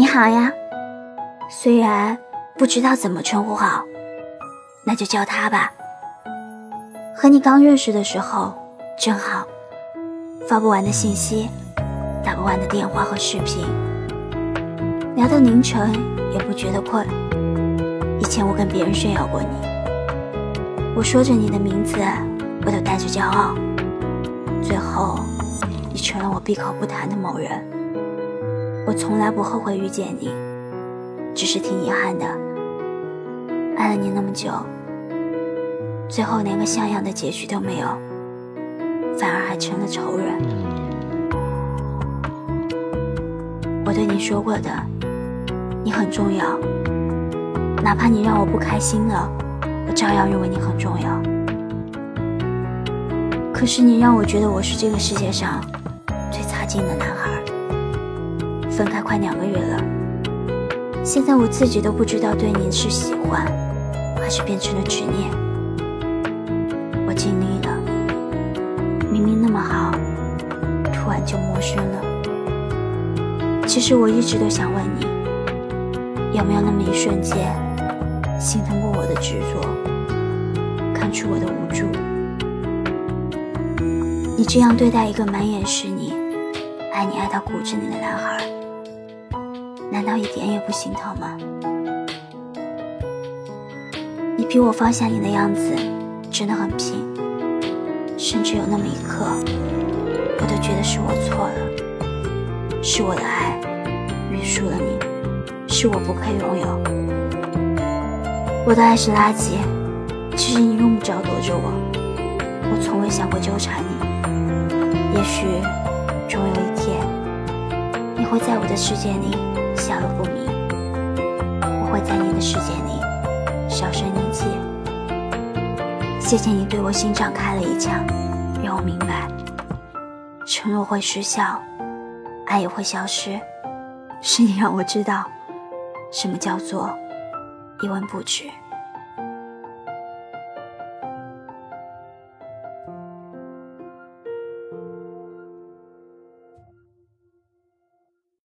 你好呀，虽然不知道怎么称呼好，那就叫他吧。和你刚认识的时候真好，发不完的信息，打不完的电话和视频，聊到凌晨也不觉得困。以前我跟别人炫耀过你，我说着你的名字，我都带着骄傲。最后，你成了我闭口不谈的某人。我从来不后悔遇见你，只是挺遗憾的，爱了你那么久，最后连个像样的结局都没有，反而还成了仇人。我对你说过的，你很重要，哪怕你让我不开心了，我照样认为你很重要。可是你让我觉得我是这个世界上最差劲的男孩。分开快两个月了，现在我自己都不知道对你是喜欢，还是变成了执念。我尽力了，明明那么好，突然就陌生了。其实我一直都想问你，有没有那么一瞬间，心疼过我的执着，看出我的无助？你这样对待一个满眼是你、爱你爱到骨子里的男孩。难道一点也不心疼吗？你逼我放下你的样子真的很拼，甚至有那么一刻，我都觉得是我错了，是我的爱约束了你，是我不配拥有。我的爱是垃圾，其实你用不着躲着我，我从未想过纠缠你。也许终有一天，你会在我的世界里。在你的世界里销声匿迹。谢谢你对我心脏开了一枪，让我明白，承诺会失效，爱也会消失。是你让我知道，什么叫做一文不值。